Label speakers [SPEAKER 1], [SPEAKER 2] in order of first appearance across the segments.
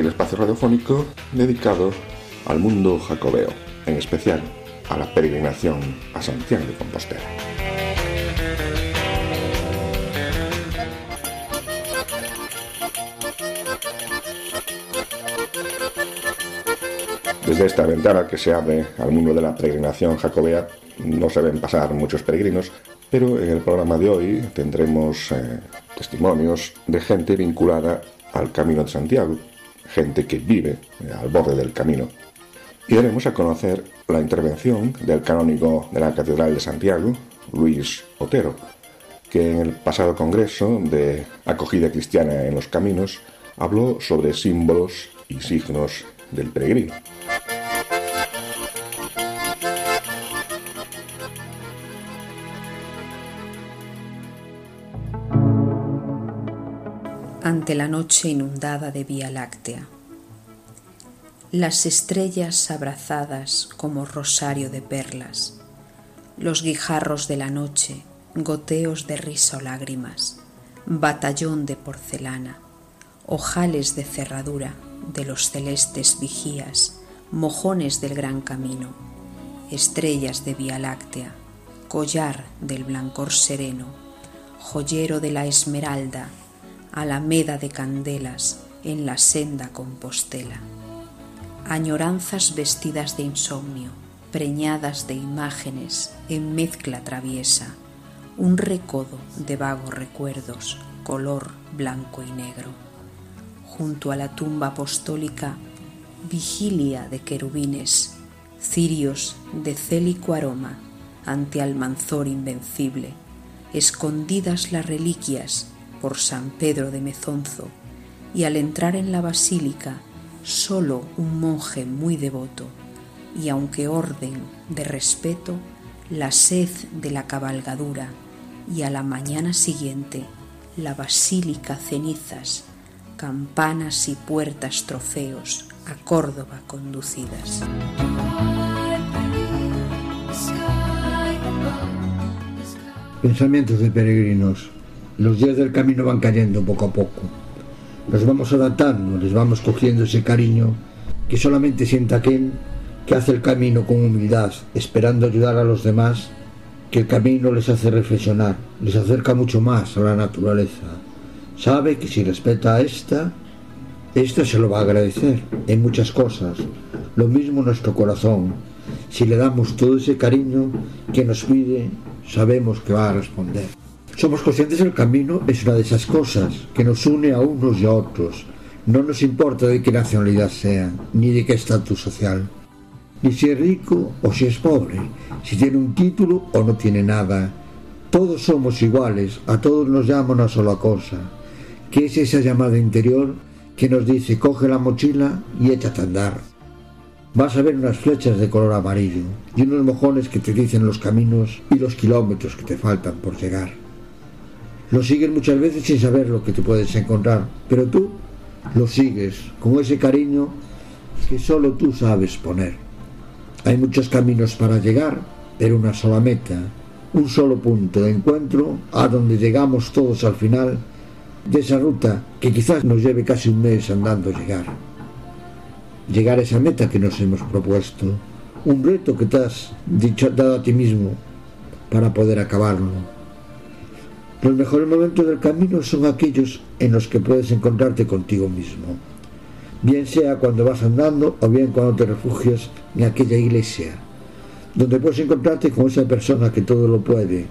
[SPEAKER 1] El espacio radiofónico dedicado al mundo jacobeo, en especial a la peregrinación a Santiago de Compostela. Desde esta ventana que se abre al mundo de la peregrinación jacobea no se ven pasar muchos peregrinos, pero en el programa de hoy tendremos eh, testimonios de gente vinculada al Camino de Santiago, gente que vive al borde del camino. Y daremos a conocer la intervención del canónigo de la Catedral de Santiago, Luis Otero, que en el pasado Congreso de Acogida Cristiana en los Caminos habló sobre símbolos y signos del peregrino.
[SPEAKER 2] Ante la noche inundada de Vía Láctea. Las estrellas abrazadas como rosario de perlas, los guijarros de la noche, goteos de risa o lágrimas, batallón de porcelana, ojales de cerradura de los celestes vigías, mojones del gran camino, estrellas de Vía Láctea, collar del blancor sereno, joyero de la esmeralda, alameda de candelas en la senda compostela. Añoranzas vestidas de insomnio, preñadas de imágenes en mezcla traviesa, un recodo de vagos recuerdos, color blanco y negro. Junto a la tumba apostólica, vigilia de querubines, cirios de célico aroma ante Almanzor invencible, escondidas las reliquias por San Pedro de Mezonzo y al entrar en la basílica solo un monje muy devoto y aunque orden de respeto, la sed de la cabalgadura y a la mañana siguiente la basílica cenizas, campanas y puertas trofeos a Córdoba conducidas.
[SPEAKER 3] Pensamientos de peregrinos los días del camino van cayendo poco a poco. Nos vamos adaptando, les vamos cogiendo ese cariño que solamente sienta aquel que hace el camino con humildad, esperando ayudar a los demás, que el camino les hace reflexionar, les acerca mucho más a la naturaleza. Sabe que si respeta a esta, esta se lo va a agradecer en muchas cosas. Lo mismo nuestro corazón. Si le damos todo ese cariño que nos pide, sabemos que va a responder. Somos conscientes del camino es una de esas cosas que nos une a unos y a otros. No nos importa de qué nacionalidad sea, ni de qué estatus social, ni si es rico o si es pobre, si tiene un título o no tiene nada. Todos somos iguales, a todos nos llama una sola cosa, que es esa llamada interior que nos dice coge la mochila y échate a andar. Vas a ver unas flechas de color amarillo y unos mojones que te dicen los caminos y los kilómetros que te faltan por llegar. Lo sigues muchas veces sin saber lo que te puedes encontrar, pero tú lo sigues con ese cariño que solo tú sabes poner. Hay muchos caminos para llegar, pero una sola meta, un solo punto de encuentro a donde llegamos todos al final de esa ruta que quizás nos lleve casi un mes andando llegar. Llegar a esa meta que nos hemos propuesto, un reto que te has dicho, dado a ti mismo para poder acabarlo los mejores momentos del camino son aquellos en los que puedes encontrarte contigo mismo, bien sea cuando vas andando o bien cuando te refugias en aquella iglesia, donde puedes encontrarte con esa persona que todo lo puede,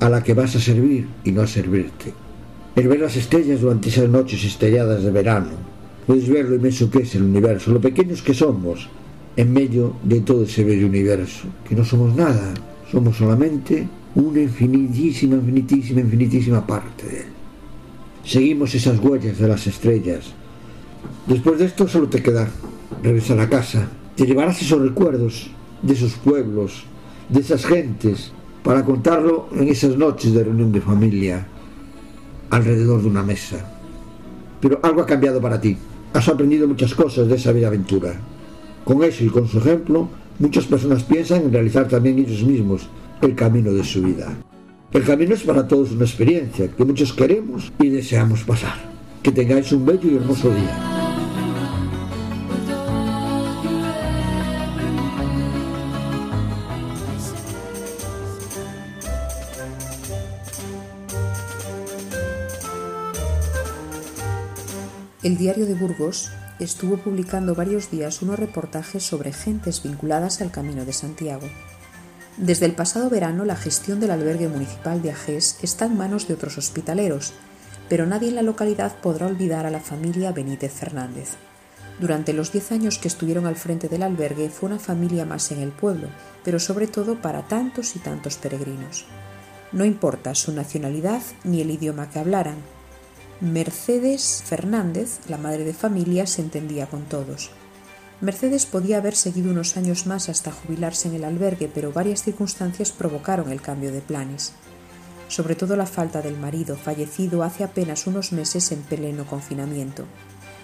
[SPEAKER 3] a la que vas a servir y no a servirte. El ver las estrellas durante esas noches estrelladas de verano, puedes ver lo inmenso que es el universo, lo pequeños que somos en medio de todo ese bello universo, que no somos nada, somos solamente una infinitísima, infinitísima, infinitísima parte de él. Seguimos esas huellas de las estrellas, Después de esto solo te queda regresar a casa. Te llevarás esos recuerdos de esos pueblos, de esas gentes, para contarlo en esas noches de reunión de familia, alrededor de una mesa. Pero algo ha cambiado para ti. Has aprendido muchas cosas de esa bella aventura. Con eso y con su ejemplo, muchas personas piensan en realizar también ellos mismos el camino de su vida. El camino es para todos una experiencia que muchos queremos y deseamos pasar. Que tengáis un bello y hermoso día.
[SPEAKER 2] El diario de Burgos estuvo publicando varios días unos reportajes sobre gentes vinculadas al Camino de Santiago. Desde el pasado verano la gestión del albergue municipal de Ajés está en manos de otros hospitaleros, pero nadie en la localidad podrá olvidar a la familia Benítez Fernández. Durante los diez años que estuvieron al frente del albergue fue una familia más en el pueblo, pero sobre todo para tantos y tantos peregrinos. No importa su nacionalidad ni el idioma que hablaran, Mercedes Fernández, la madre de familia, se entendía con todos. Mercedes podía haber seguido unos años más hasta jubilarse en el albergue, pero varias circunstancias provocaron el cambio de planes. Sobre todo la falta del marido, fallecido hace apenas unos meses en pleno confinamiento.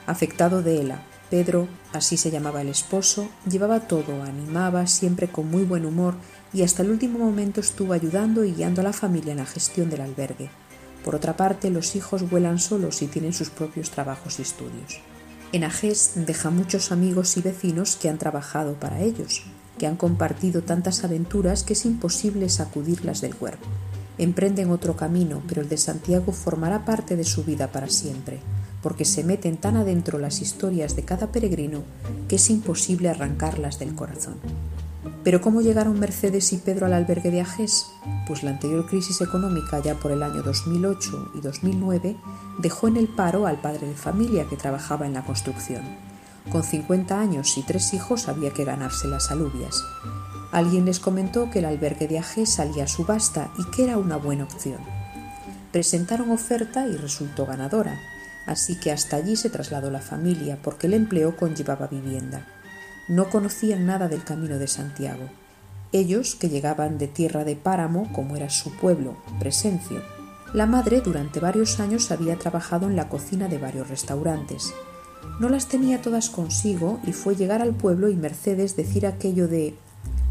[SPEAKER 2] Afectado de ELA, Pedro, así se llamaba el esposo, llevaba todo, animaba, siempre con muy buen humor y hasta el último momento estuvo ayudando y guiando a la familia en la gestión del albergue. Por otra parte, los hijos vuelan solos y tienen sus propios trabajos y estudios. En Ajés deja muchos amigos y vecinos que han trabajado para ellos, que han compartido tantas aventuras que es imposible sacudirlas del cuerpo. Emprenden otro camino, pero el de Santiago formará parte de su vida para siempre, porque se meten tan adentro las historias de cada peregrino que es imposible arrancarlas del corazón. Pero ¿cómo llegaron Mercedes y Pedro al albergue de Ajés? Pues la anterior crisis económica, ya por el año 2008 y 2009, dejó en el paro al padre de familia que trabajaba en la construcción. Con 50 años y tres hijos había que ganarse las alubias. Alguien les comentó que el albergue de Ajés salía a subasta y que era una buena opción. Presentaron oferta y resultó ganadora, así que hasta allí se trasladó la familia porque el empleo conllevaba vivienda no conocían nada del camino de Santiago. Ellos, que llegaban de tierra de páramo, como era su pueblo, Presencio. La madre durante varios años había trabajado en la cocina de varios restaurantes. No las tenía todas consigo y fue llegar al pueblo y Mercedes decir aquello de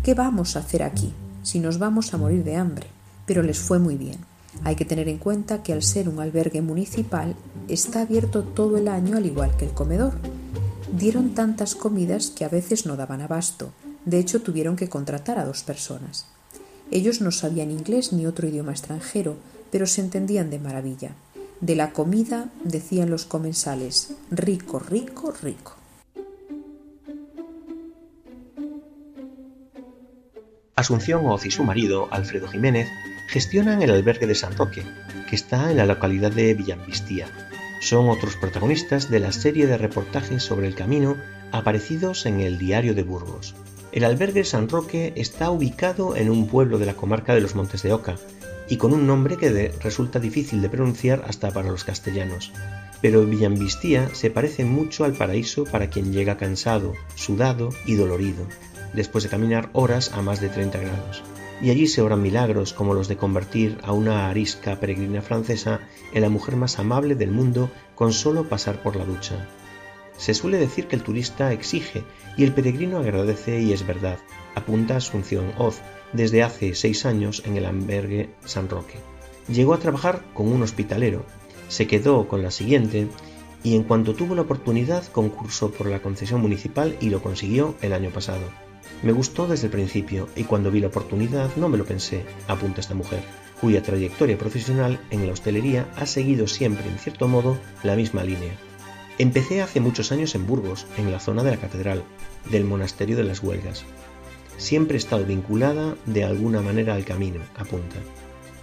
[SPEAKER 2] ¿qué vamos a hacer aquí si nos vamos a morir de hambre? Pero les fue muy bien. Hay que tener en cuenta que al ser un albergue municipal está abierto todo el año al igual que el comedor, dieron tantas comidas que a veces no daban abasto. De hecho, tuvieron que contratar a dos personas. Ellos no sabían inglés ni otro idioma extranjero, pero se entendían de maravilla. De la comida decían los comensales, rico, rico, rico.
[SPEAKER 4] Asunción Oz y su marido, Alfredo Jiménez, gestionan el albergue de San Roque, que está en la localidad de Villambistía, son otros protagonistas de la serie de reportajes sobre el camino aparecidos en el Diario de Burgos. El albergue San Roque está ubicado en un pueblo de la comarca de los Montes de Oca y con un nombre que resulta difícil de pronunciar hasta para los castellanos. Pero Villambistía se parece mucho al paraíso para quien llega cansado, sudado y dolorido, después de caminar horas a más de 30 grados y allí se obran milagros como los de convertir a una arisca peregrina francesa en la mujer más amable del mundo con solo pasar por la ducha. Se suele decir que el turista exige y el peregrino agradece y es verdad, apunta Asunción Oz desde hace seis años en el albergue San Roque. Llegó a trabajar con un hospitalero, se quedó con la siguiente y en cuanto tuvo la oportunidad concursó por la concesión municipal y lo consiguió el año pasado. Me gustó desde el principio y cuando vi la oportunidad no me lo pensé, apunta esta mujer, cuya trayectoria profesional en la hostelería ha seguido siempre, en cierto modo, la misma línea. Empecé hace muchos años en Burgos, en la zona de la catedral, del monasterio de las Huelgas. Siempre he estado vinculada de alguna manera al camino, apunta.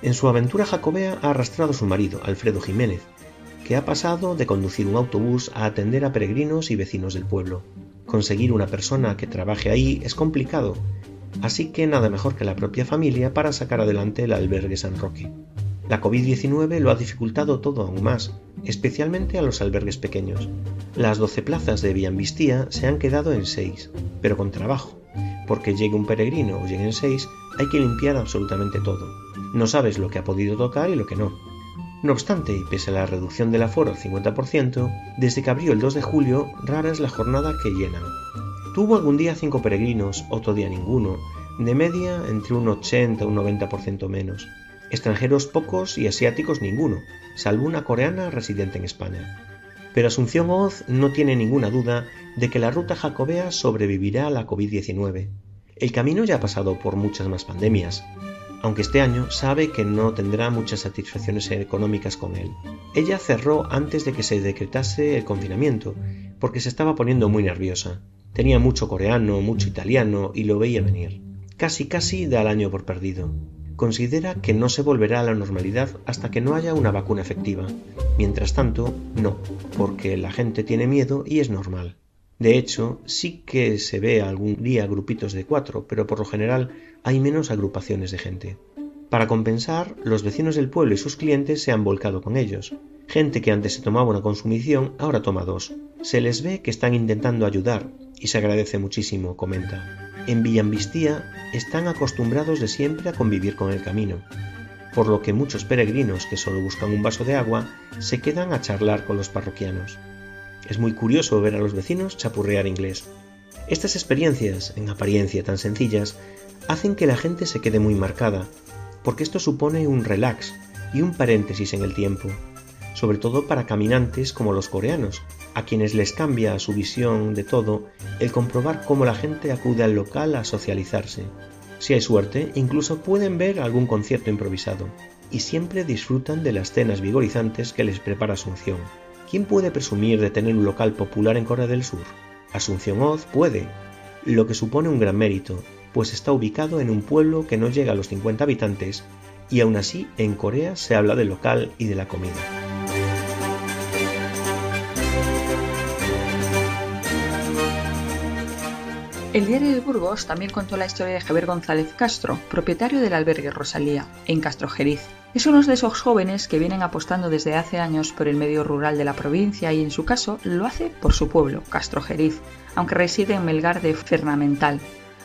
[SPEAKER 4] En su aventura jacobea ha arrastrado a su marido, Alfredo Jiménez, que ha pasado de conducir un autobús a atender a peregrinos y vecinos del pueblo. Conseguir una persona que trabaje ahí es complicado, así que nada mejor que la propia familia para sacar adelante el albergue San Roque. La COVID-19 lo ha dificultado todo aún más, especialmente a los albergues pequeños. Las 12 plazas de Villambistía se han quedado en 6, pero con trabajo, porque llegue un peregrino o lleguen 6, hay que limpiar absolutamente todo. No sabes lo que ha podido tocar y lo que no. No obstante, y pese a la reducción del aforo al 50%, desde que abrió el 2 de julio, rara es la jornada que llenan. Tuvo algún día 5 peregrinos, otro día ninguno, de media entre un 80 y un 90% menos. Extranjeros pocos y asiáticos ninguno, salvo una coreana residente en España. Pero Asunción Oz no tiene ninguna duda de que la ruta jacobea sobrevivirá a la COVID-19. El camino ya ha pasado por muchas más pandemias, aunque este año sabe que no tendrá muchas satisfacciones económicas con él. Ella cerró antes de que se decretase el confinamiento, porque se estaba poniendo muy nerviosa. Tenía mucho coreano, mucho italiano y lo veía venir. Casi casi da el año por perdido. Considera que no se volverá a la normalidad hasta que no haya una vacuna efectiva. Mientras tanto, no, porque la gente tiene miedo y es normal. De hecho, sí que se ve algún día grupitos de cuatro, pero por lo general hay menos agrupaciones de gente. Para compensar, los vecinos del pueblo y sus clientes se han volcado con ellos. Gente que antes se tomaba una consumición ahora toma dos. Se les ve que están intentando ayudar y se agradece muchísimo, comenta. En Villambistía están acostumbrados de siempre a convivir con el camino, por lo que muchos peregrinos que solo buscan un vaso de agua se quedan a charlar con los parroquianos. Es muy curioso ver a los vecinos chapurrear inglés. Estas experiencias, en apariencia tan sencillas, hacen que la gente se quede muy marcada, porque esto supone un relax y un paréntesis en el tiempo, sobre todo para caminantes como los coreanos, a quienes les cambia su visión de todo el comprobar cómo la gente acude al local a socializarse. Si hay suerte, incluso pueden ver algún concierto improvisado, y siempre disfrutan de las cenas vigorizantes que les prepara Asunción. ¿Quién puede presumir de tener un local popular en Corea del Sur? Asunción Oz puede, lo que supone un gran mérito, pues está ubicado en un pueblo que no llega a los 50 habitantes y aún así en Corea se habla del local y de la comida.
[SPEAKER 5] El diario de Burgos también contó la historia de Javier González Castro, propietario del albergue Rosalía, en Castro Jeriz. Es uno de esos jóvenes que vienen apostando desde hace años por el medio rural de la provincia y en su caso lo hace por su pueblo, Castro Jeriz, aunque reside en Melgar de Fernamental,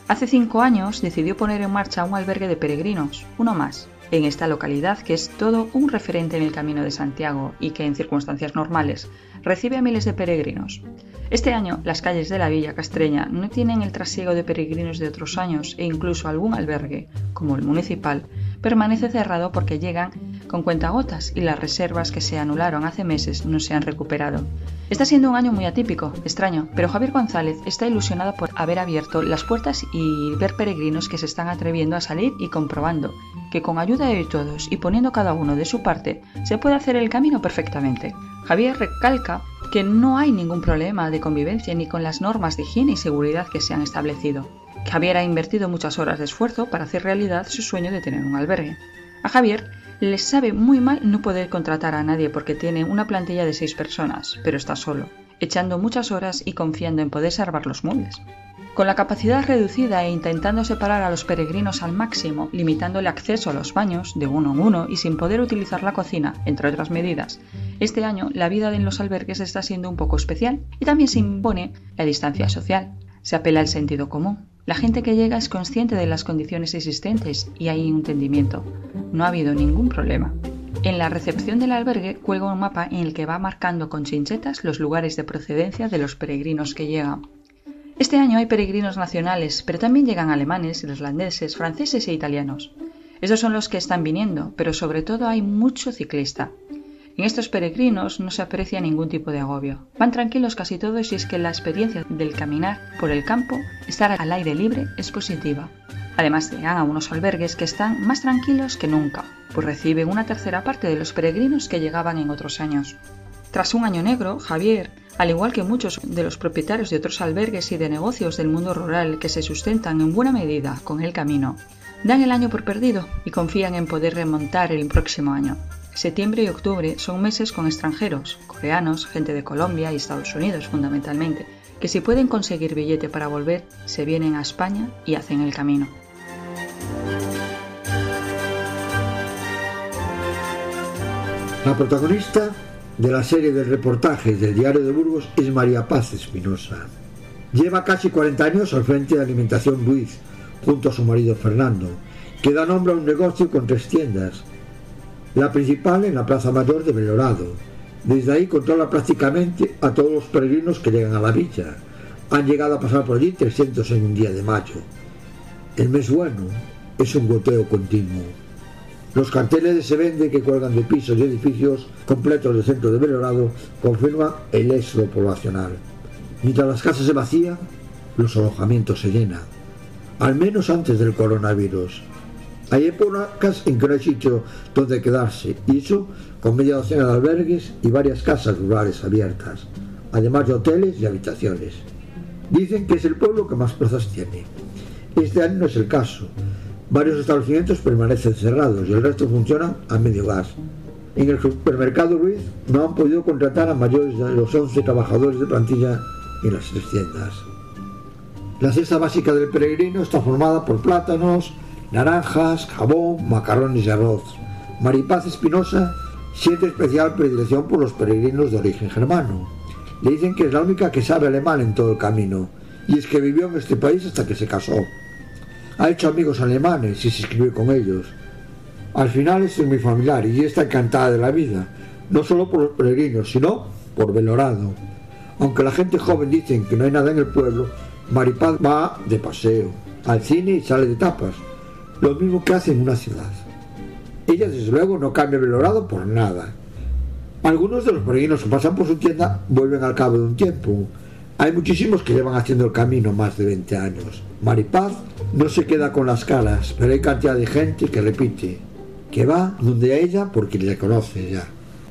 [SPEAKER 5] Hace cinco años decidió poner en marcha un albergue de peregrinos, uno más, en esta localidad que es todo un referente en el Camino de Santiago y que en circunstancias normales recibe a miles de peregrinos. Este año las calles de la villa castreña no tienen el trasiego de peregrinos de otros años e incluso algún albergue, como el municipal, permanece cerrado porque llegan con cuentagotas y las reservas que se anularon hace meses no se han recuperado. Está siendo un año muy atípico, extraño, pero Javier González está ilusionado por haber abierto las puertas y ver peregrinos que se están atreviendo a salir y comprobando que con ayuda de todos y poniendo cada uno de su parte se puede hacer el camino perfectamente. Javier recalca que no hay ningún problema de convivencia ni con las normas de higiene y seguridad que se han establecido. Javier ha invertido muchas horas de esfuerzo para hacer realidad su sueño de tener un albergue. A Javier les sabe muy mal no poder contratar a nadie porque tiene una plantilla de seis personas, pero está solo, echando muchas horas y confiando en poder salvar los muebles. Con la capacidad reducida e intentando separar a los peregrinos al máximo, limitando el acceso a los baños de uno en uno y sin poder utilizar la cocina, entre otras medidas, este año la vida en los albergues está siendo un poco especial y también se impone la distancia social. Se apela al sentido común. La gente que llega es consciente de las condiciones existentes y hay entendimiento. No ha habido ningún problema. En la recepción del albergue cuelga un mapa en el que va marcando con chinchetas los lugares de procedencia de los peregrinos que llegan. Este año hay peregrinos nacionales, pero también llegan alemanes, irlandeses, franceses e italianos. Esos son los que están viniendo, pero sobre todo hay mucho ciclista. En estos peregrinos no se aprecia ningún tipo de agobio. Van tranquilos casi todos y es que la experiencia del caminar por el campo, estar al aire libre, es positiva. Además llegan a unos albergues que están más tranquilos que nunca, pues reciben una tercera parte de los peregrinos que llegaban en otros años. Tras un año negro, Javier, al igual que muchos de los propietarios de otros albergues y de negocios del mundo rural que se sustentan en buena medida con el camino, dan el año por perdido y confían en poder remontar el próximo año. Septiembre y octubre son meses con extranjeros, coreanos, gente de Colombia y Estados Unidos fundamentalmente, que si pueden conseguir billete para volver, se vienen a España y hacen el camino.
[SPEAKER 3] La protagonista de la serie de reportajes del Diario de Burgos es María Paz Espinosa. Lleva casi 40 años al frente de Alimentación Luis, junto a su marido Fernando, que da nombre a un negocio con tres tiendas. La principal en la Plaza Mayor de Belorado. Desde ahí controla prácticamente a todos los peregrinos que llegan a la villa. Han llegado a pasar por allí 300 en un día de mayo. El mes bueno es un goteo continuo. Los carteles de se vende que cuelgan de pisos y edificios completos del centro de Belorado confirman el éxodo poblacional. Mientras las casas se vacían, los alojamientos se llenan, al menos antes del coronavirus. Hay épocas en que no hay sitio donde quedarse, y eso con media docena de albergues y varias casas rurales abiertas, además de hoteles y habitaciones. Dicen que es el pueblo que más plazas tiene. Este año no es el caso. Varios establecimientos permanecen cerrados y el resto funcionan a medio gas. En el supermercado Ruiz no han podido contratar a mayores de los 11 trabajadores de plantilla en las tres tiendas. La cesta básica del peregrino está formada por plátanos, naranjas, jabón, macarrones y arroz. Maripaz Espinosa siente especial predilección por los peregrinos de origen germano. Le dicen que es la única que sabe alemán en todo el camino, y es que vivió en este país hasta que se casó. Ha hecho amigos alemanes y se escribe con ellos. Al final es muy familiar y está encantada de la vida, no solo por los peregrinos, sino por Belorado. Aunque la gente joven dicen que no hay nada en el pueblo, Maripaz va de paseo, al cine y sale de tapas, lo mismo que hace en una ciudad. Ella desde luego no cambia Belorado por nada. Algunos de los peregrinos que pasan por su tienda vuelven al cabo de un tiempo. Hay muchísimos que llevan haciendo el camino más de 20 años. Maripaz no se queda con las caras, pero hay cantidad de gente que repite, que va donde ella porque le conoce ya.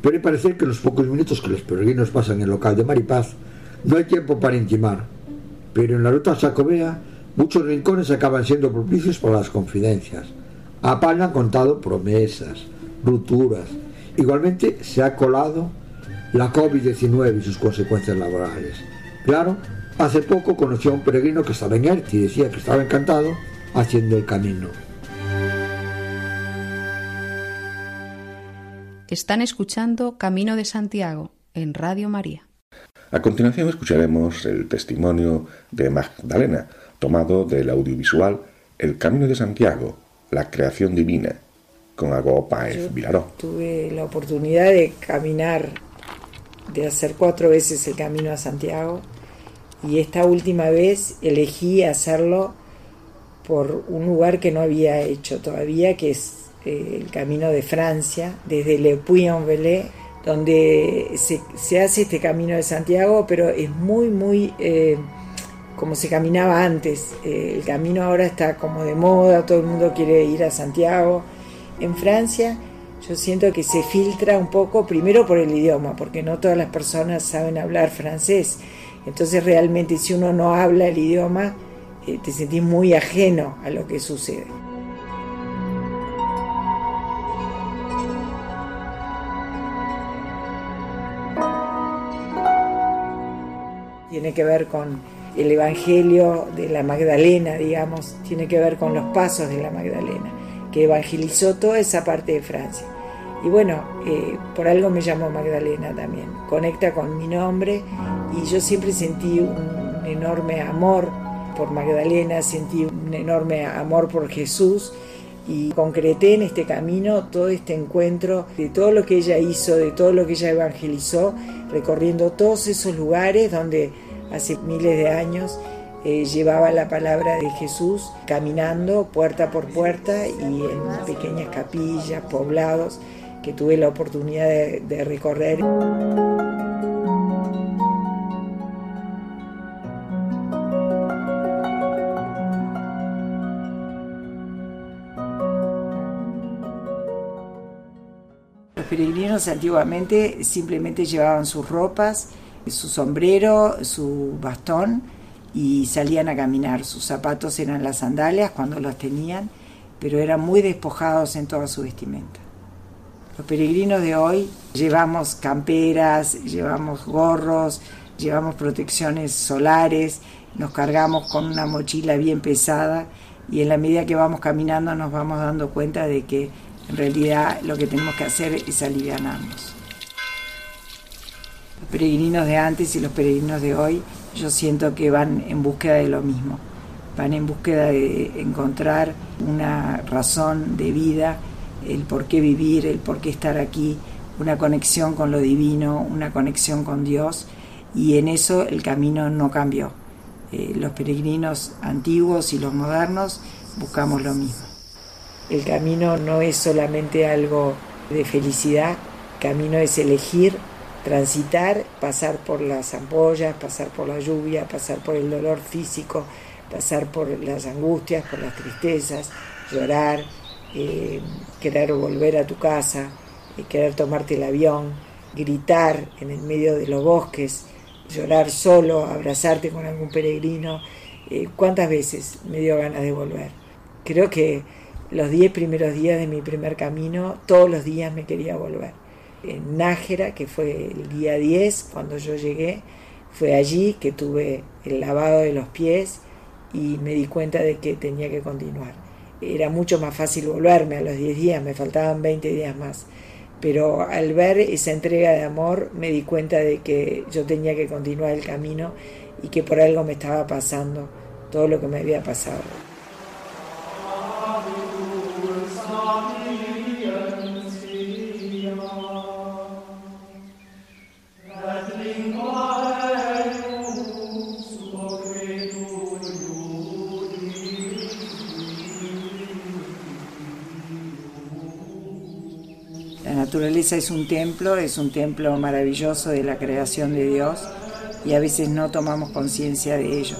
[SPEAKER 3] Puede parecer que en los pocos minutos que los peregrinos pasan en el local de Maripaz no hay tiempo para intimar, pero en la ruta Sacobea muchos rincones acaban siendo propicios para las confidencias. A han contado promesas, rupturas. Igualmente se ha colado la COVID-19 y sus consecuencias laborales. Claro, hace poco conoció a un peregrino que estaba en ERT y decía que estaba encantado haciendo el camino.
[SPEAKER 2] Están escuchando Camino de Santiago en Radio María.
[SPEAKER 1] A continuación escucharemos el testimonio de Magdalena, tomado del audiovisual El Camino de Santiago, la creación divina, con Ago Paez Vilaró.
[SPEAKER 6] Tuve la oportunidad de caminar, de hacer cuatro veces el Camino a Santiago, y esta última vez elegí hacerlo por un lugar que no había hecho todavía, que es eh, el camino de Francia, desde Le Puy-en-Velay, donde se, hace este camino de Santiago, pero es muy, muy eh, como se caminaba antes. Eh, el camino ahora está como de moda, todo el mundo quiere ir a Santiago. En Francia yo siento que se filtra un poco, primero por el idioma, porque no todas las personas saben hablar francés. Entonces realmente si uno no habla el idioma, te sentís muy ajeno a lo que sucede. tiene que ver con el Evangelio de la Magdalena, digamos, tiene que ver con los pasos de la Magdalena, que evangelizó toda esa parte de Francia. Y bueno, eh, por algo me llamo Magdalena también, conecta con mi nombre y yo siempre sentí un enorme amor por Magdalena, sentí un enorme amor por Jesús y concreté en este camino todo este encuentro de todo lo que ella hizo, de todo lo que ella evangelizó, recorriendo todos esos lugares donde hace miles de años eh, llevaba la palabra de Jesús caminando puerta por puerta y en pequeñas capillas, poblados que tuve la oportunidad de recorrer. Peregrinos antiguamente simplemente llevaban sus ropas, su sombrero, su bastón y salían a caminar. Sus zapatos eran las sandalias cuando los tenían, pero eran muy despojados en toda su vestimenta. Los peregrinos de hoy llevamos camperas, llevamos gorros, llevamos protecciones solares, nos cargamos con una mochila bien pesada y en la medida que vamos caminando nos vamos dando cuenta de que En realidad lo que tenemos que hacer es aliviarnos. Los peregrinos de antes y los peregrinos de hoy, yo siento que van en búsqueda de lo mismo. Van en búsqueda de encontrar una razón de vida, el por qué vivir, el por qué estar aquí, una conexión con lo divino, una conexión con Dios, y en eso el camino no cambió. Eh, los peregrinos antiguos y los modernos buscamos lo mismo. El camino no es solamente algo de felicidad, el camino es elegir, transitar, pasar por las ampollas, pasar por la lluvia, pasar por el dolor físico, pasar por las angustias, por las tristezas, llorar, eh, querer volver a tu casa, eh, querer tomarte el avión, gritar en el medio de los bosques, llorar solo, abrazarte con algún peregrino. Eh, ¿Cuántas veces me dio ganas de volver? Creo que los diez primeros días de mi primer camino, todos los días me quería volver. En Nájera, que fue el día 10, cuando yo llegué, fue allí que tuve el lavado de los pies y me di cuenta de que tenía que continuar. Era mucho más fácil volverme a los 10 días, me faltaban 20 días más pero al ver esa entrega de amor me di cuenta de que yo tenía que continuar el camino y que por algo me estaba pasando todo lo que me había pasado. Naturaleza es un templo, es un templo maravilloso de la creación de Dios y a veces no tomamos conciencia de ello.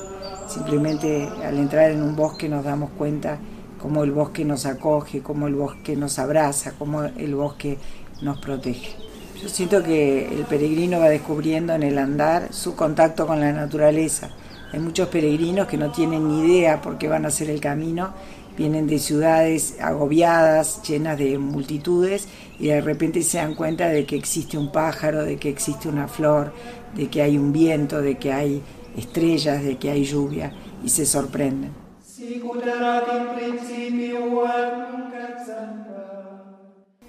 [SPEAKER 6] Simplemente al entrar en un bosque nos damos cuenta cómo el bosque nos acoge, cómo el bosque nos abraza, cómo el bosque nos protege. Yo siento que el peregrino va descubriendo en el andar su contacto con la naturaleza. Hay muchos peregrinos que no tienen ni idea por qué van a hacer el camino vienen de ciudades agobiadas, llenas de multitudes, y de repente se dan cuenta de que existe un pájaro, de que existe una flor, de que hay un viento, de que hay estrellas, de que hay lluvia, y se sorprenden.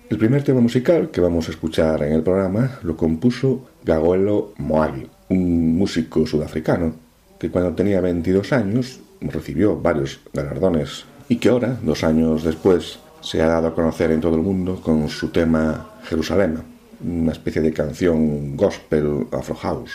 [SPEAKER 7] El primer tema musical que vamos a escuchar en el programa lo compuso Gagoelo Moagi, un músico sudafricano que cuando tenía 22 años recibió varios galardones y que ahora, dos años después, se ha dado a conocer en todo el mundo con su tema Jerusalén, una especie de canción gospel afro.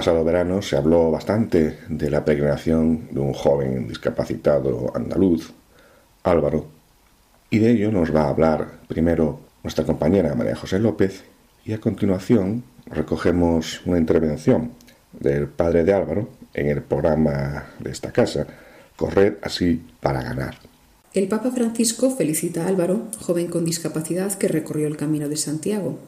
[SPEAKER 1] Pasado verano se habló bastante de la peregrinación de un joven discapacitado andaluz, Álvaro, y de ello nos va a hablar primero nuestra compañera María José López y a continuación recogemos una intervención del padre de Álvaro en el programa de esta casa, Correr así para ganar.
[SPEAKER 2] El Papa Francisco felicita a Álvaro, joven con discapacidad que recorrió el Camino de Santiago.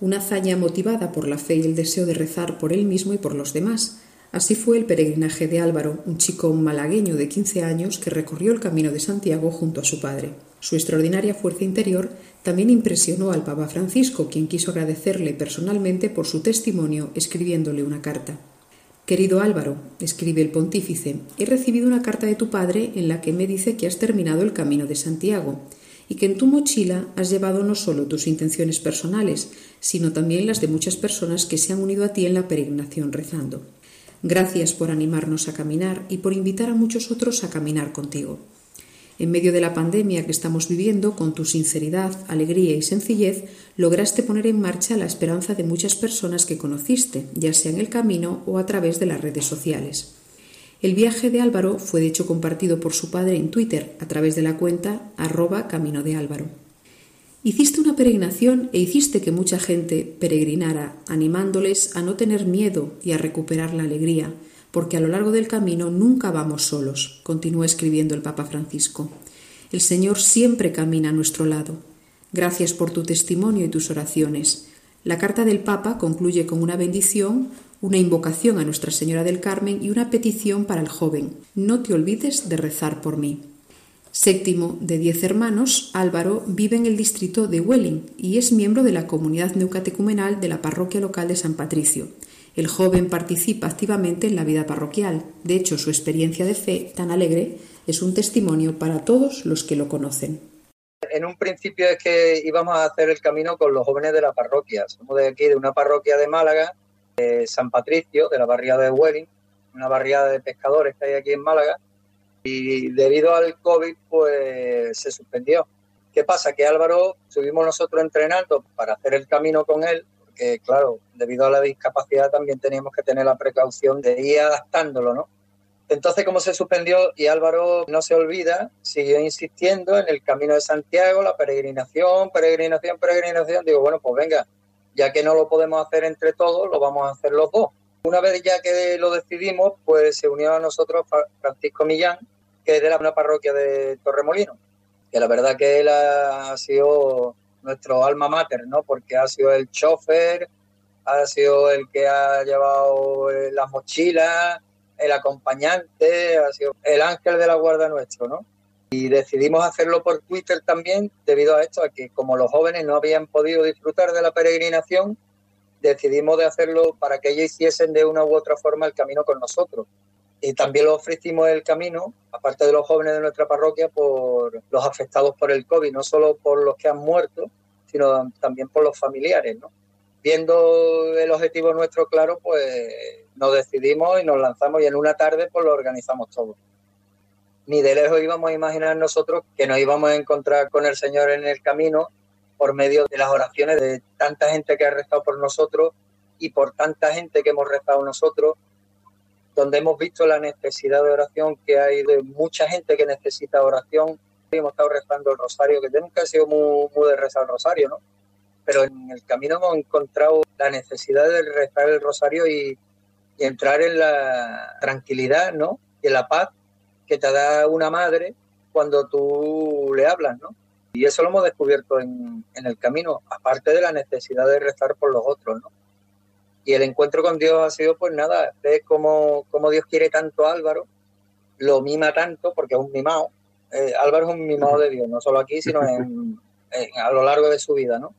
[SPEAKER 2] Una hazaña motivada por la fe y el deseo de rezar por él mismo y por los demás. Así fue el peregrinaje de Álvaro, un chico malagueño de 15 años que recorrió el Camino de Santiago junto a su padre. Su extraordinaria fuerza interior también impresionó al Papa Francisco, quien quiso agradecerle personalmente por su testimonio escribiéndole una carta. Querido Álvaro, escribe el pontífice, he recibido una carta de tu padre en la que me dice que has terminado el camino de Santiago y que en tu mochila has llevado no solo tus intenciones personales, sino también las de muchas personas que se han unido a ti en la peregrinación rezando. Gracias por animarnos a caminar y por invitar a muchos otros a caminar contigo. En medio de la pandemia que estamos viviendo, con tu sinceridad, alegría y sencillez, lograste poner en marcha la esperanza de muchas personas que conociste, ya sea en el camino o a través de las redes sociales. El viaje de Álvaro fue de hecho compartido por su padre en Twitter a través de la cuenta arroba camino de Álvaro. Hiciste una peregrinación e hiciste que mucha gente peregrinara, animándoles a no tener miedo y a recuperar la alegría, porque a lo largo del camino nunca vamos solos, continúa escribiendo el Papa Francisco. El Señor siempre camina a nuestro lado. Gracias por tu testimonio y tus oraciones. La carta del Papa concluye con una bendición, una invocación a Nuestra Señora del Carmen y una petición para el joven. No te olvides de rezar por mí. Séptimo de diez hermanos, Álvaro vive en el distrito de Welling y es miembro de la comunidad neucatecumenal de la parroquia local de San Patricio. El joven participa activamente en la vida parroquial. De hecho, su experiencia de fe tan alegre es un testimonio para todos los que lo conocen.
[SPEAKER 8] En un principio es que íbamos a hacer el camino con los jóvenes de la parroquia. Somos de aquí, de una parroquia de Málaga, de San Patricio, de la barriada de Welling, una barriada de pescadores que hay aquí en Málaga. Y debido al COVID, pues se suspendió. ¿Qué pasa? Que Álvaro estuvimos nosotros entrenando para hacer el camino con él, porque claro, debido a la discapacidad también teníamos que tener la precaución de ir adaptándolo, ¿no? Entonces, como se suspendió y Álvaro no se olvida, siguió insistiendo en el camino de Santiago, la peregrinación, peregrinación, peregrinación. Digo, bueno, pues venga, ya que no lo podemos hacer entre todos, lo vamos a hacer los dos. Una vez ya que lo decidimos, pues se unió a nosotros Francisco Millán, que es de la una parroquia de Torremolino, que la verdad que él ha sido nuestro alma mater, ¿no? Porque ha sido el chofer, ha sido el que ha llevado eh, las mochilas, el acompañante, ha sido el ángel de la guarda nuestro, ¿no? Y decidimos hacerlo por Twitter también debido a esto, a que como los jóvenes no habían podido disfrutar de la peregrinación, decidimos de hacerlo para que ellos hiciesen de una u otra forma el camino con nosotros. Y también lo ofrecimos el camino, aparte de los jóvenes de nuestra parroquia, por los afectados por el COVID, no solo por los que han muerto, sino también por los familiares, ¿no? Viendo el objetivo nuestro claro, pues nos decidimos y nos lanzamos y en una tarde pues lo organizamos todo. Ni de lejos íbamos a imaginar nosotros que nos íbamos a encontrar con el Señor en el camino por medio de las oraciones de tanta gente que ha rezado por nosotros y por tanta gente que hemos rezado nosotros, donde hemos visto la necesidad de oración que hay de mucha gente que necesita oración. Hemos estado rezando el rosario, que yo nunca he sido muy, de rezar el rosario, ¿no? Pero en el camino hemos encontrado la necesidad de rezar el rosario y, y entrar en la tranquilidad, ¿no? Y en la paz que te da una madre cuando tú le hablas, ¿no? Y eso lo hemos descubierto en, en, el camino, aparte de la necesidad de rezar por los otros, ¿no? Y el encuentro con Dios ha sido, pues nada, ves cómo, cómo Dios quiere tanto a Álvaro, lo mima tanto, porque es un mimado. Eh, Álvaro es un mimado de Dios, no solo aquí, sino a lo largo de su vida, ¿no?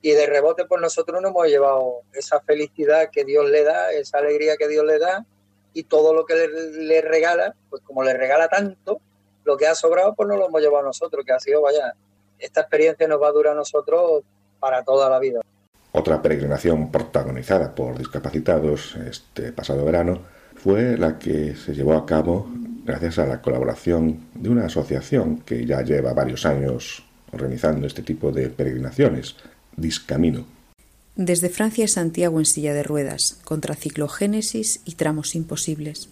[SPEAKER 8] Y de rebote, pues nosotros nos hemos llevado esa felicidad que Dios le da, esa alegría que Dios le da, y todo lo que le, regala, pues como le regala tanto, lo que ha sobrado pues no lo hemos llevado nosotros, que ha sido, vaya, esta experiencia nos va a durar a nosotros para toda la vida.
[SPEAKER 1] Otra peregrinación protagonizada por discapacitados este pasado verano fue la que se llevó a cabo gracias a la colaboración de una asociación que ya lleva varios años organizando este tipo de peregrinaciones, Discamino.
[SPEAKER 2] Desde Francia a Santiago en silla de ruedas, contra ciclogénesis y tramos imposibles.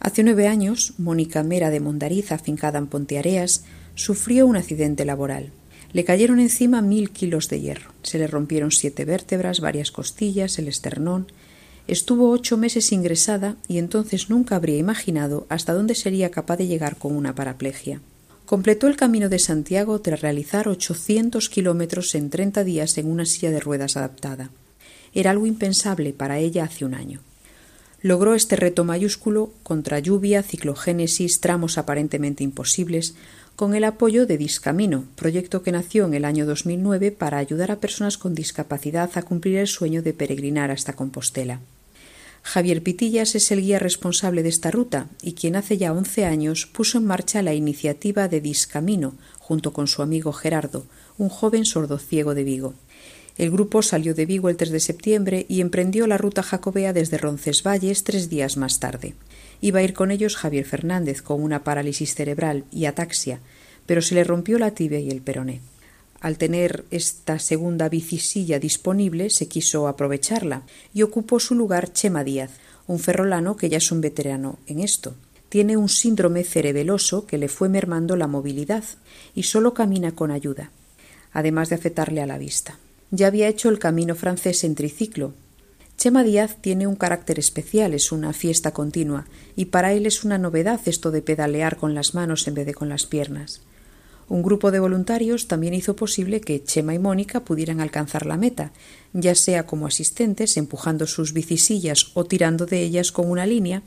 [SPEAKER 2] Hace nueve años, Mónica Mera de Mondariz, afincada en Ponteareas, sufrió un accidente laboral. Le cayeron encima mil kilos de hierro. Se le rompieron siete vértebras, varias costillas, el esternón. Estuvo ocho meses ingresada y entonces nunca habría imaginado hasta dónde sería capaz de llegar con una paraplegia. Completó el camino de Santiago tras realizar 800 kilómetros en 30 días en una silla de ruedas adaptada. Era algo impensable para ella hace un año logró este reto mayúsculo contra lluvia, ciclogénesis, tramos aparentemente imposibles, con el apoyo de Discamino, proyecto que nació en el año 2009 para ayudar a personas con discapacidad a cumplir el sueño de peregrinar hasta Compostela. Javier Pitillas es el guía responsable de esta ruta y quien hace ya 11 años puso en marcha la iniciativa de Discamino junto con su amigo Gerardo, un joven sordociego de Vigo. El grupo salió de Vigo el 3 de septiembre y emprendió la ruta jacobea desde Roncesvalles tres días más tarde. Iba a ir con ellos Javier Fernández con una parálisis cerebral y ataxia, pero se le rompió la tibia y el peroné. Al tener esta segunda bicisilla disponible, se quiso aprovecharla y ocupó su lugar Chema Díaz, un ferrolano que ya es un veterano en esto. Tiene un síndrome cerebeloso que le fue mermando la movilidad y solo camina con ayuda, además de afectarle a la vista ya había hecho el camino francés en triciclo. Chema Díaz tiene un carácter especial, es una fiesta continua, y para él es una novedad esto de pedalear con las manos en vez de con las piernas. Un grupo de voluntarios también hizo posible que Chema y Mónica pudieran alcanzar la meta, ya sea como asistentes empujando sus bicisillas o tirando de ellas con una línea,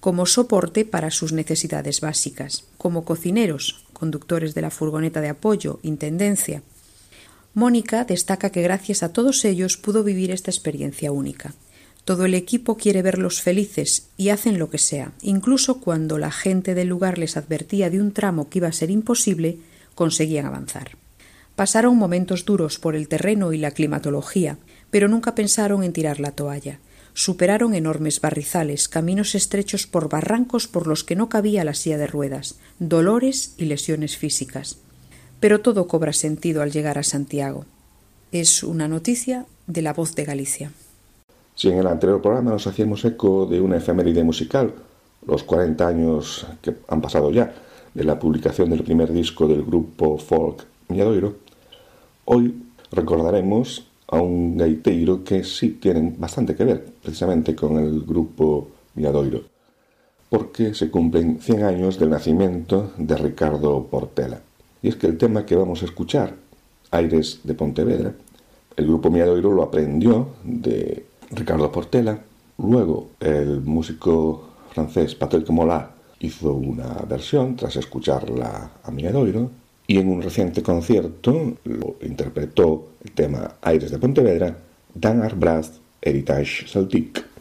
[SPEAKER 2] como soporte para sus necesidades básicas, como cocineros, conductores de la furgoneta de apoyo, intendencia, Mónica destaca que gracias a todos ellos pudo vivir esta experiencia única. Todo el equipo quiere verlos felices y hacen lo que sea, incluso cuando la gente del lugar les advertía de un tramo que iba a ser imposible, conseguían avanzar. Pasaron momentos duros por el terreno y la climatología, pero nunca pensaron en tirar la toalla. Superaron enormes barrizales, caminos estrechos por barrancos por los que no cabía la silla de ruedas, dolores y lesiones físicas pero todo cobra sentido al llegar a Santiago. Es una noticia de la voz de Galicia.
[SPEAKER 1] Si en el anterior programa nos hacíamos eco de una efeméride musical, los 40 años que han pasado ya de la publicación del primer disco del grupo folk Miadoiro, hoy recordaremos a un gaiteiro que sí tienen bastante que ver precisamente con el grupo Miadoiro, porque se cumplen 100 años del nacimiento de Ricardo Portela. Y es que el tema que vamos a escuchar Aires de Pontevedra. El grupo Miadoiro lo aprendió de Ricardo Portela. Luego el músico francés Patrick Mola hizo una versión tras escucharla a Miadoiro y en un reciente concierto lo interpretó el tema Aires de Pontevedra Dan Arbraz Heritage Celtic.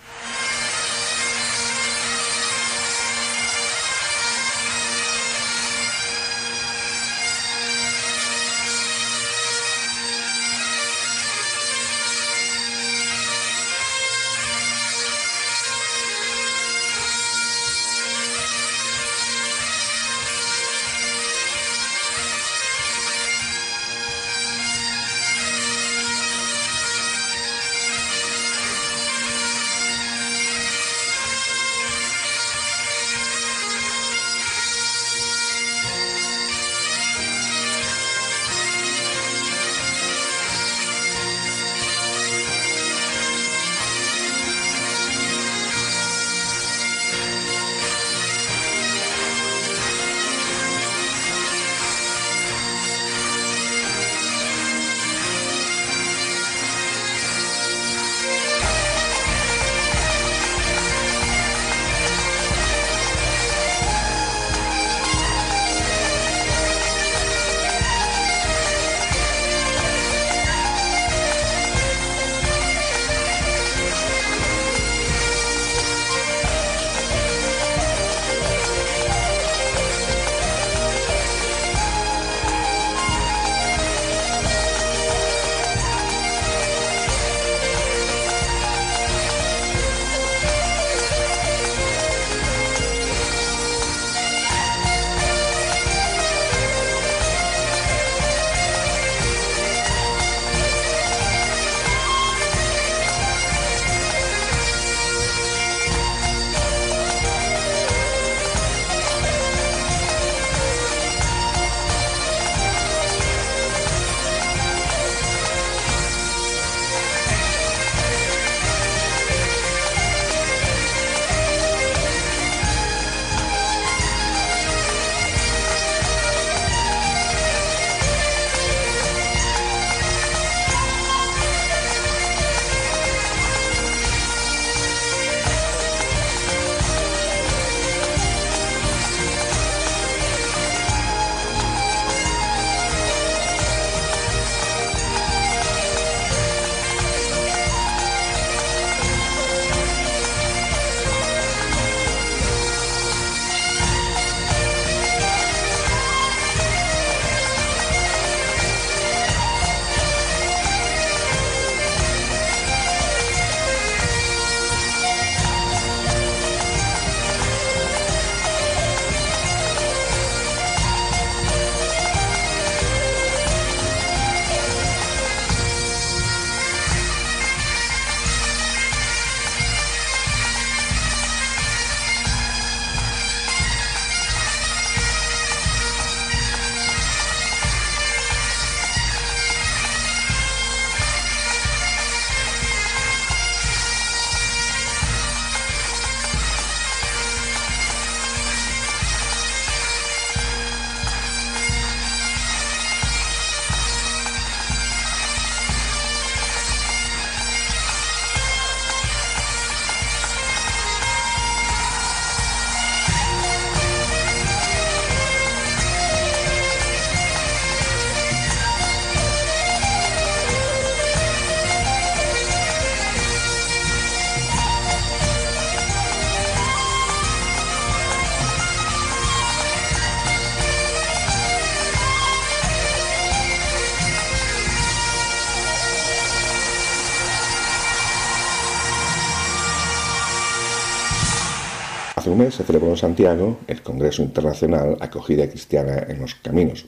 [SPEAKER 1] Hace un mes se celebró en Santiago el Congreso Internacional Acogida Cristiana en los Caminos.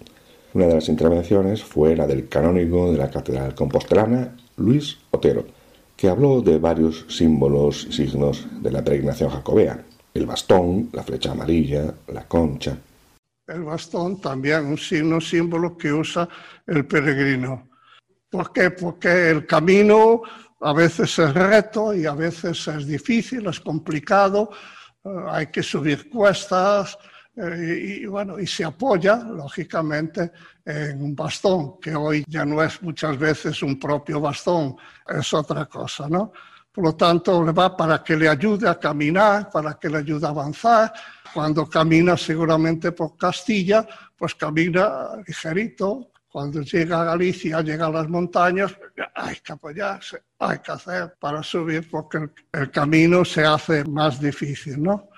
[SPEAKER 1] Una de las intervenciones fue la del canónigo de la Catedral Compostelana, Luis Otero, que habló de varios símbolos y signos de la peregrinación jacobea. El bastón, la flecha amarilla, la concha.
[SPEAKER 9] El bastón también un signo, símbolo que usa el peregrino. ¿Por qué? Porque el camino a veces es reto y a veces es difícil, es complicado, hay que subir cuestas, eh, y, bueno, y se apoya, lógicamente, en un bastón, que hoy ya no es muchas veces un propio bastón, es otra cosa, ¿no? Por lo tanto, le va para que le ayude a caminar, para que le ayude a avanzar. Cuando camina seguramente por Castilla, pues camina ligerito. Cuando llega a Galicia, llega a las montañas, hay que apoyarse, hay que hacer para subir porque el, el camino se hace más difícil, ¿no?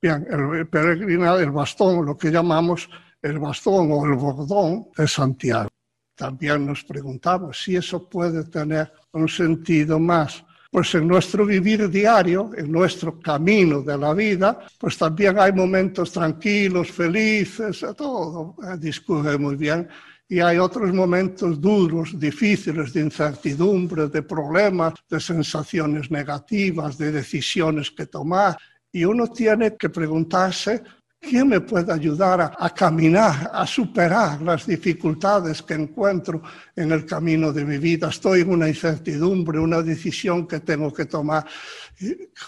[SPEAKER 9] Bien, el peregrina, el bastón, lo que llamamos el bastón o el bordón de Santiago. También nos preguntamos si eso puede tener un sentido más pues en nuestro vivir diario, en nuestro camino de la vida, pues también hay momentos tranquilos, felices, todo eh, discurre muy bien. Y hay otros momentos duros, difíciles, de incertidumbre, de problemas, de sensaciones negativas, de decisiones que tomar. Y uno tiene que preguntarse ¿Quién me puede ayudar a, a, caminar, a superar las dificultades que encuentro en el camino de mi vida? Estoy en una incertidumbre, una decisión que tengo que tomar.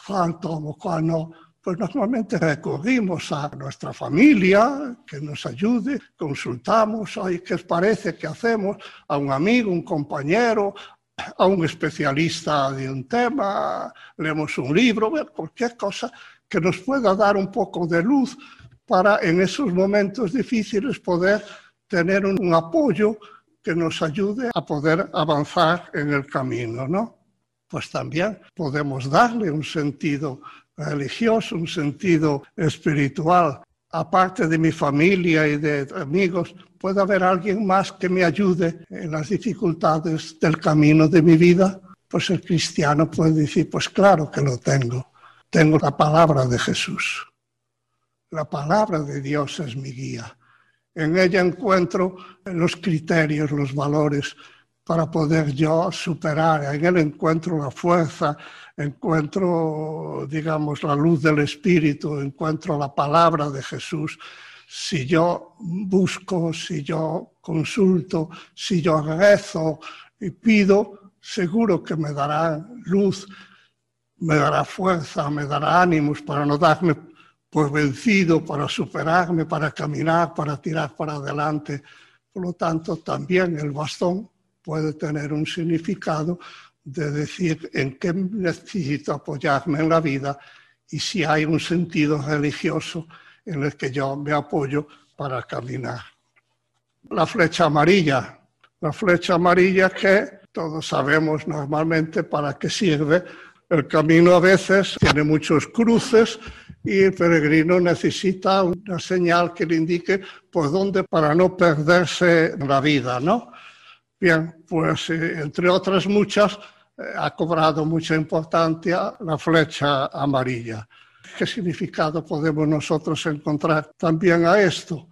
[SPEAKER 9] ¿Cuál tomo, cuál no? Pues normalmente recurrimos a nuestra familia que nos ayude, consultamos, ¿qué os parece? ¿Qué hacemos? A un amigo, un compañero, a un especialista de un tema, leemos un libro, cualquier cosa que nos pueda dar un poco de luz para en esos momentos difíciles poder tener un apoyo que nos ayude a poder avanzar en el camino, ¿no? Pues también podemos darle un sentido religioso, un sentido espiritual. Aparte de mi familia y de amigos, puede haber alguien más que me ayude en las dificultades del camino de mi vida. Pues el cristiano puede decir, pues claro que lo tengo. Tengo la palabra de Jesús. La palabra de Dios es mi guía. En ella encuentro los criterios, los valores para poder yo superar. En él encuentro la fuerza, encuentro, digamos, la luz del Espíritu, encuentro la palabra de Jesús. Si yo busco, si yo consulto, si yo rezo y pido, seguro que me dará luz, me dará fuerza, me dará ánimos para no darme pues vencido para superarme, para caminar, para tirar para adelante. Por lo tanto, también el bastón puede tener un significado de decir en qué necesito apoyarme en la vida y si hay un sentido religioso en el que yo me apoyo para caminar. La flecha amarilla, la flecha amarilla que todos sabemos normalmente para qué sirve. El camino a veces tiene muchos cruces y el peregrino necesita una señal que le indique por dónde para no perderse la vida, ¿no? Bien, pues eh, entre otras muchas eh, ha cobrado mucha importancia la flecha amarilla. ¿Qué significado podemos nosotros encontrar también a esto?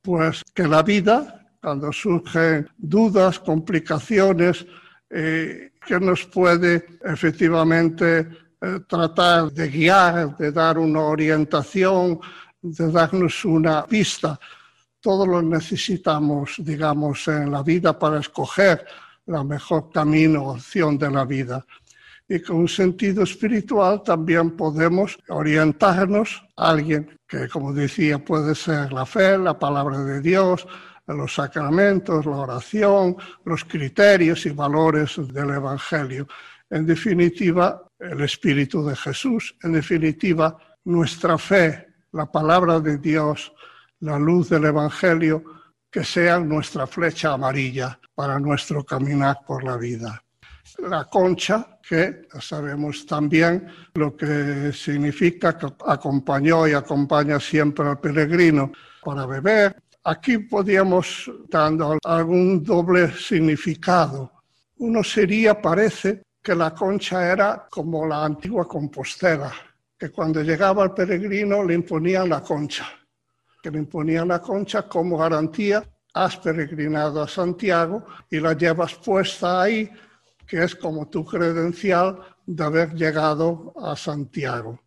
[SPEAKER 9] Pues que la vida, cuando surgen dudas, complicaciones, eh, que nos puede efectivamente tratar de guiar, de dar una orientación, de darnos una pista. Todo lo necesitamos, digamos, en la vida para escoger la mejor camino, opción de la vida. Y con un sentido espiritual también podemos orientarnos a alguien que, como decía, puede ser la fe, la palabra de Dios, los sacramentos, la oración, los criterios y valores del Evangelio. En definitiva, el Espíritu de Jesús, en definitiva, nuestra fe, la palabra de Dios, la luz del Evangelio, que sean nuestra flecha amarilla para nuestro caminar por la vida. La concha, que sabemos también lo que significa, que acompañó y acompaña siempre al peregrino para beber. Aquí podríamos dando algún doble significado. Uno sería, parece, que la concha era como la antigua compostera, que cuando llegaba el peregrino le imponían la concha, que le imponían la concha como garantía, has peregrinado a Santiago y la llevas puesta ahí, que es como tu credencial de haber llegado a Santiago.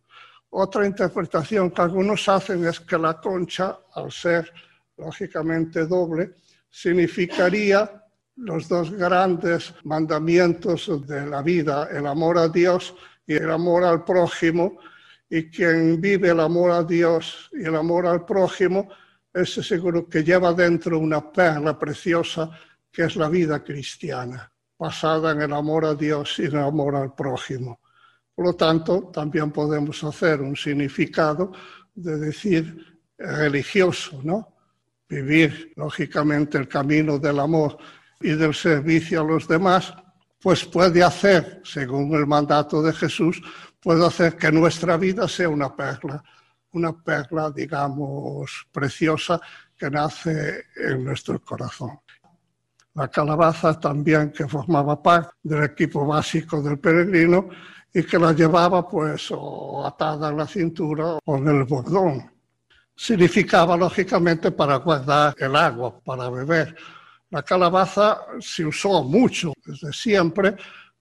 [SPEAKER 9] Otra interpretación que algunos hacen es que la concha, al ser lógicamente doble, significaría los dos grandes mandamientos de la vida, el amor a Dios y el amor al prójimo, Y quien vive el amor a Dios y el amor al prójimo, ese seguro que lleva dentro una perla preciosa que es la vida cristiana, basada en el amor a Dios y en el amor al prójimo. Por lo tanto, también podemos hacer un significado de decir religioso, ¿no? Vivir, lógicamente, el camino del amor y del servicio a los demás, pues puede hacer, según el mandato de Jesús, puede hacer que nuestra vida sea una perla, una perla, digamos, preciosa que nace en nuestro corazón. La calabaza también que formaba parte del equipo básico del peregrino y que la llevaba pues atada en la cintura o en el bordón. Significaba lógicamente para guardar el agua, para beber. La calabaza se usó mucho desde siempre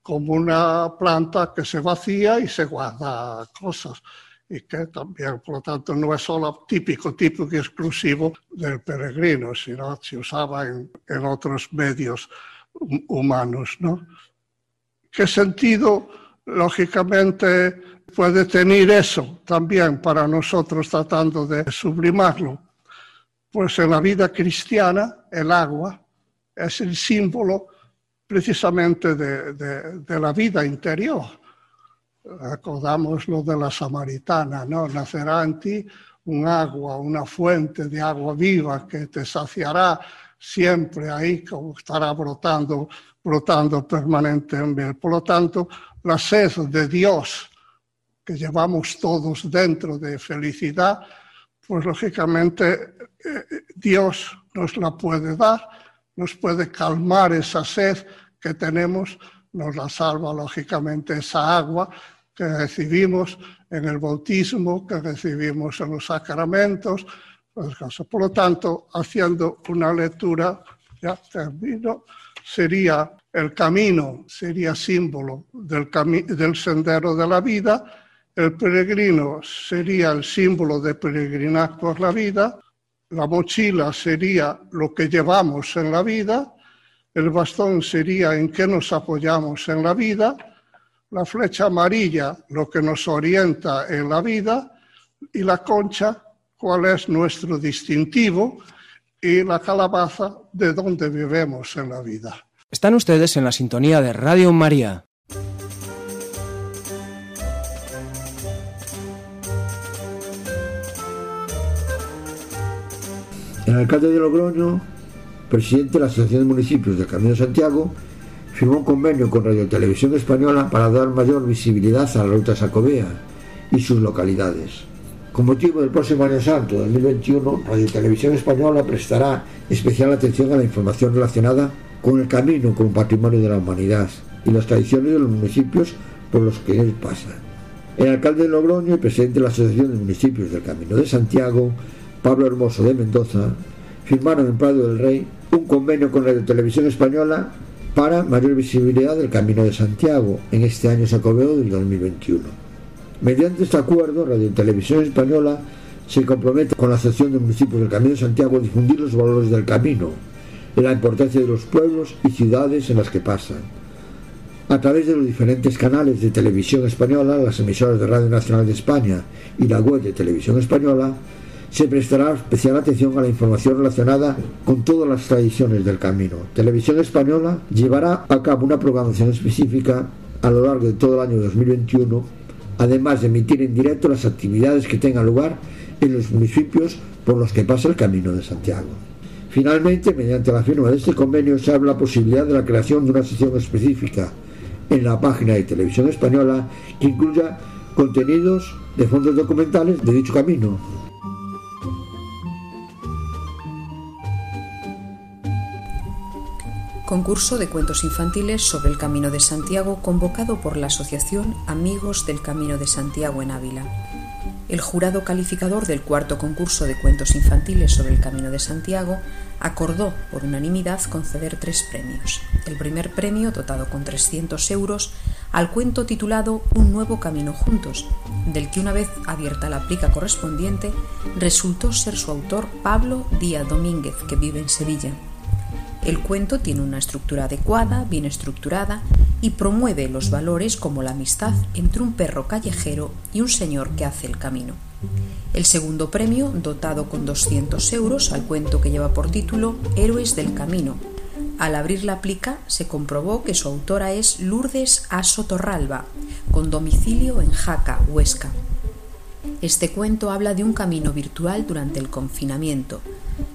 [SPEAKER 9] como una planta que se vacía y se guarda cosas y que también, por lo tanto, no es solo típico, típico y exclusivo del peregrino, sino se usaba en, en otros medios humanos. ¿no? ¿Qué sentido, lógicamente, puede tener eso también para nosotros tratando de sublimarlo? Pues en la vida cristiana el agua es el símbolo precisamente de, la vida interior Acordamos lo de la samaritana, ¿no? Nacerá en ti un agua, una fuente de agua viva que te saciará siempre ahí, como estará brotando, brotando permanentemente. Por lo tanto, la sed de Dios que llevamos todos dentro de felicidad, pues lógicamente eh, Dios nos la puede dar, nos puede calmar esa sed que tenemos, nos la salva lógicamente esa agua que recibimos en el bautismo, que recibimos en los sacramentos. Por lo tanto, haciendo una lectura, ya termino, sería el camino, sería símbolo del, sendero de la vida, el peregrino sería el símbolo de peregrinar por la vida, la mochila sería lo que llevamos en la vida, el bastón sería en qué nos apoyamos en la vida, la flecha amarilla, lo que nos orienta en la vida, y la concha, cuál es nuestro distintivo, y la calabaza, de dónde vivemos en la vida.
[SPEAKER 10] Están ustedes en la sintonía de Radio María.
[SPEAKER 3] El alcalde de Logroño, presidente de la Asociación de Municipios del Camino de Santiago, firmó un convenio con Radio Televisión Española para dar mayor visibilidad a la ruta Sacobea y sus localidades. Con motivo del próximo Año Santo 2021, Radio Televisión Española prestará especial atención a la información relacionada con el camino como patrimonio de la humanidad y las tradiciones de los municipios por los que él pasa. El alcalde de Logroño y presidente de la Asociación de Municipios del Camino de Santiago, Pablo Hermoso de Mendoza, firmaron en Prado del Rey un convenio con Radio Televisión Española para mayor visibilidad del Camino de Santiago en este año sacobeo del 2021. Mediante este acuerdo, Radio Televisión Española se compromete con la Asociación de Municipios del Camino de Santiago a difundir los valores del camino, la importancia de los pueblos y ciudades en las que pasan. A través de los diferentes canales de televisión española, las emisoras de Radio Nacional de España y la web de Televisión Española, se prestará especial atención a la información relacionada con todas las tradiciones del camino. Televisión Española llevará a cabo una programación específica a lo largo de todo el año 2021, además de emitir en directo las actividades que tengan lugar en los municipios por los que pasa el Camino de Santiago. Finalmente, mediante la firma de este convenio, se abre la posibilidad de la creación de una sección específica en la página de Televisión Española que incluya contenidos de fondos documentales de dicho camino,
[SPEAKER 2] concurso de cuentos infantiles sobre el Camino de Santiago convocado por la Asociación Amigos del Camino de Santiago en Ávila. El jurado calificador del cuarto concurso de cuentos infantiles sobre el Camino de Santiago acordó por unanimidad conceder tres premios. El primer premio, dotado con 300 euros, al cuento titulado Un nuevo camino juntos, del que una vez abierta la plica correspondiente, resultó ser su autor Pablo Díaz Domínguez, que vive en Sevilla. El cuento tiene una estructura adecuada, bien estructurada, y promueve los valores como la amistad entre un perro callejero y un señor que hace el camino. El segundo premio, dotado con 200 euros al cuento que lleva por título Héroes del Camino. Al abrir la plica se comprobó que su autora es Lourdes Aso Torralba, con domicilio en Jaca, Huesca. Este cuento habla de un camino virtual durante el confinamiento.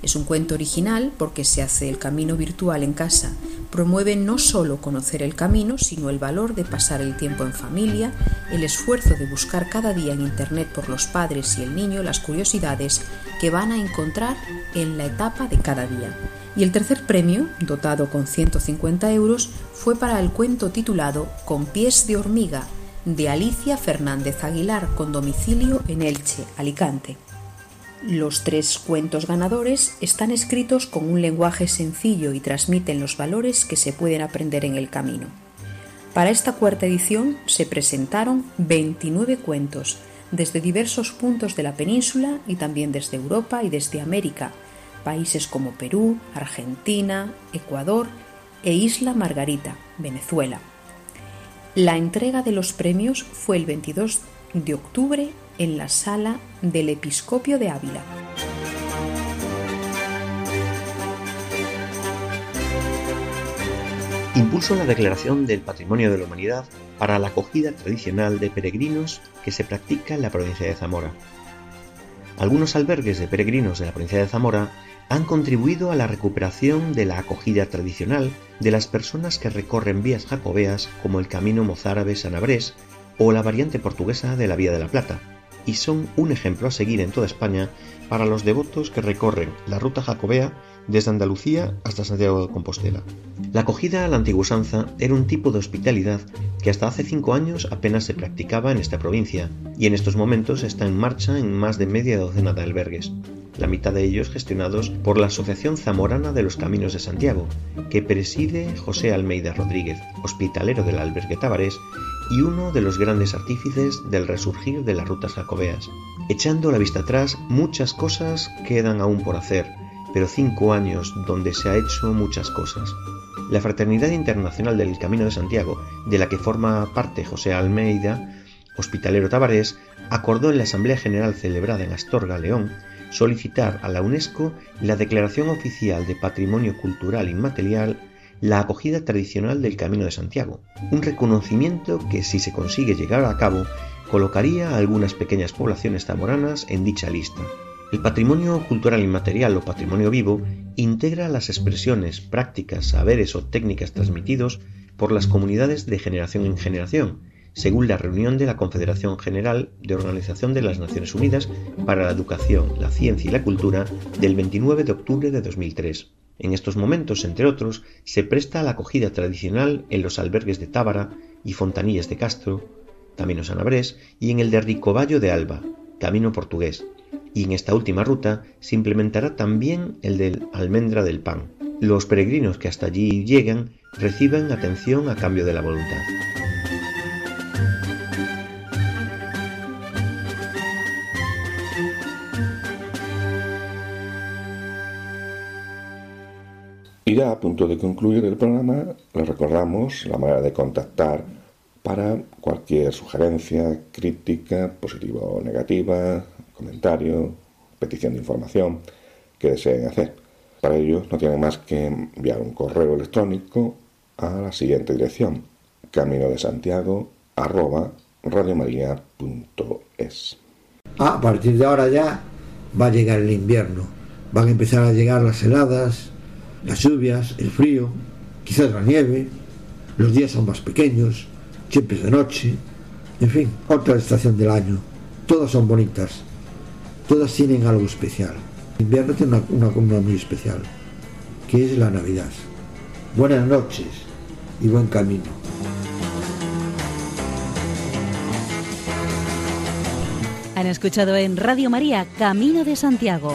[SPEAKER 2] Es un cuento original porque se hace el camino virtual en casa. Promueve no solo conocer el camino, sino el valor de pasar el tiempo en familia, el esfuerzo de buscar cada día en Internet por los padres y el niño las curiosidades que van a encontrar en la etapa de cada día. Y el tercer premio, dotado con 150 euros, fue para el cuento titulado Con pies de hormiga, de Alicia Fernández Aguilar, con domicilio en Elche, Alicante. Los tres cuentos ganadores están escritos con un lenguaje sencillo y transmiten los valores que se pueden aprender en el camino. Para esta cuarta edición se presentaron 29 cuentos desde diversos puntos de la península y también desde Europa y desde América, países como Perú, Argentina, Ecuador e Isla Margarita, Venezuela. La entrega de los premios fue el 22 de octubre en la sala del Episcopio de Ávila.
[SPEAKER 4] Impulso la declaración del Patrimonio de la Humanidad para la acogida tradicional de peregrinos que se practica en la provincia de Zamora. Algunos albergues de peregrinos de la provincia de Zamora han contribuido a la recuperación de la acogida tradicional de las personas que recorren vías jacobeas como el camino mozárabe-sanabrés o la variante portuguesa de la Vía de la Plata, y son un ejemplo a seguir en toda España para los devotos que recorren la ruta jacobea desde Andalucía hasta Santiago de Compostela. La acogida a la antigua usanza era un tipo de hospitalidad que hasta hace cinco años apenas se practicaba en esta provincia y en estos momentos está en marcha en más de media docena de albergues, la mitad de ellos gestionados por la Asociación Zamorana de los Caminos de Santiago, que preside José Almeida Rodríguez, hospitalero del albergue Tabarés y uno de los grandes artífices del resurgir de las rutas jacobeas. Echando la vista atrás, muchas cosas quedan aún por hacer, pero cinco años donde se ha hecho muchas cosas. La Fraternidad Internacional del Camino de Santiago, de la que forma parte José Almeida, hospitalero tabarés, acordó en la Asamblea General celebrada en Astorga, León, solicitar a la UNESCO la declaración oficial de Patrimonio Cultural Inmaterial la acogida tradicional del Camino de Santiago, un reconocimiento que si se consigue llegar a cabo colocaría a algunas pequeñas poblaciones zamoranas en dicha lista. El patrimonio cultural inmaterial o patrimonio vivo integra las expresiones, prácticas, saberes o técnicas transmitidos por las comunidades de generación en generación, según la reunión de la Confederación General de Organización de las Naciones Unidas para la Educación, la Ciencia y la Cultura del 29 de octubre de 2003. En estos momentos, entre otros, se presta la acogida tradicional en los albergues de Tábara y Fontanillas de Castro, Camino Sanabrés, y en el de Ricoballo de Alba, Camino Portugués, y en esta última ruta se implementará también el del Almendra del Pan. Los peregrinos que hasta allí llegan reciben atención a cambio de la voluntad.
[SPEAKER 1] Y ya a punto de concluir el programa, les recordamos la manera de contactar para cualquier sugerencia, crítica, positiva o negativa, comentario, petición de información que deseen hacer. Para ello no tienen más que enviar un correo electrónico a la siguiente dirección camino de Santiago arroba radiomaria.es.
[SPEAKER 3] Ah, a partir de ahora ya va a llegar el invierno. Van a empezar a llegar las heladas, las lluvias, el frío, quizás la nieve, los días son más pequeños, siempre es de noche, en fin, otra estación del año. Todas son bonitas, todas tienen algo especial. El invierno tiene una, una, una muy especial, que es la Navidad. Buenas noches y buen camino.
[SPEAKER 11] Han escuchado en Radio María Camino de Santiago,